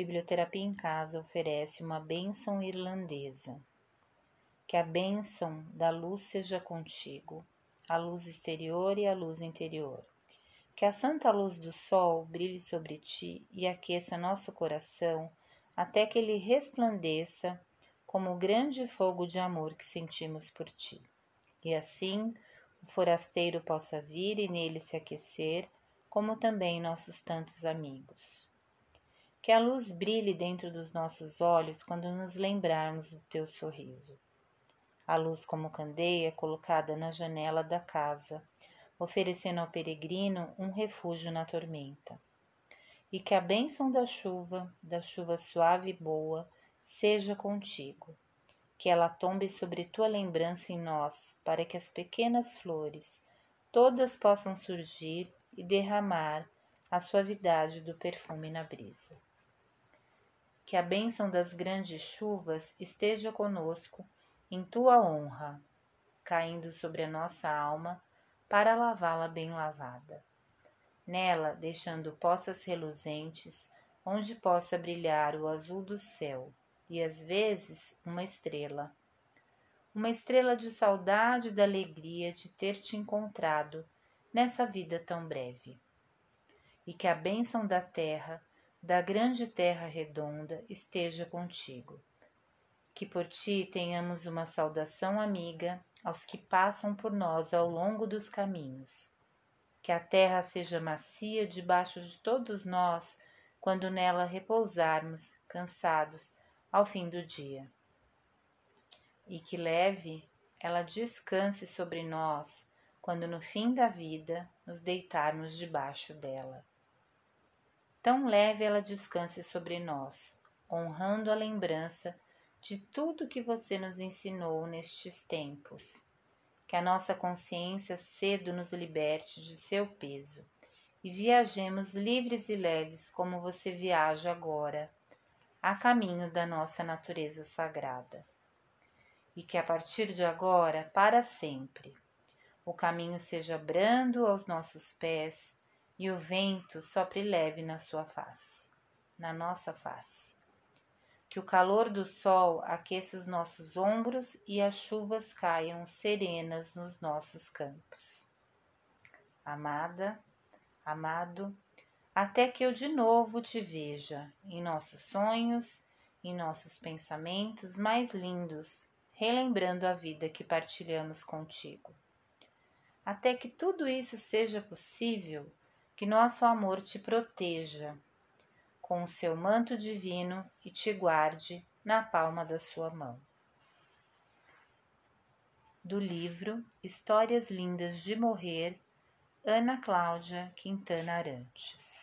Biblioterapia em Casa oferece uma bênção irlandesa. Que a bênção da luz seja contigo, a luz exterior e a luz interior. Que a santa luz do sol brilhe sobre ti e aqueça nosso coração até que ele resplandeça como o grande fogo de amor que sentimos por ti. E assim o forasteiro possa vir e nele se aquecer, como também nossos tantos amigos. Que a luz brilhe dentro dos nossos olhos quando nos lembrarmos do teu sorriso. A luz como candeia colocada na janela da casa, oferecendo ao peregrino um refúgio na tormenta. E que a bênção da chuva, da chuva suave e boa, seja contigo. Que ela tombe sobre tua lembrança em nós, para que as pequenas flores todas possam surgir e derramar a suavidade do perfume na brisa que a bênção das grandes chuvas esteja conosco em tua honra, caindo sobre a nossa alma para lavá-la bem lavada. Nela, deixando poças reluzentes, onde possa brilhar o azul do céu e às vezes uma estrela. Uma estrela de saudade e da alegria de ter te encontrado nessa vida tão breve. E que a bênção da terra da grande terra redonda esteja contigo. Que por ti tenhamos uma saudação amiga aos que passam por nós ao longo dos caminhos. Que a terra seja macia debaixo de todos nós quando nela repousarmos, cansados, ao fim do dia. E que leve ela descanse sobre nós quando no fim da vida nos deitarmos debaixo dela tão leve ela descanse sobre nós, honrando a lembrança de tudo que você nos ensinou nestes tempos. Que a nossa consciência cedo nos liberte de seu peso e viajemos livres e leves como você viaja agora, a caminho da nossa natureza sagrada. E que a partir de agora, para sempre, o caminho seja brando aos nossos pés e o vento sopre leve na sua face, na nossa face. Que o calor do sol aqueça os nossos ombros e as chuvas caiam serenas nos nossos campos. Amada, amado, até que eu de novo te veja em nossos sonhos, em nossos pensamentos mais lindos, relembrando a vida que partilhamos contigo. Até que tudo isso seja possível, que nosso amor te proteja com o seu manto divino e te guarde na palma da sua mão. Do livro Histórias Lindas de Morrer, Ana Cláudia Quintana Arantes.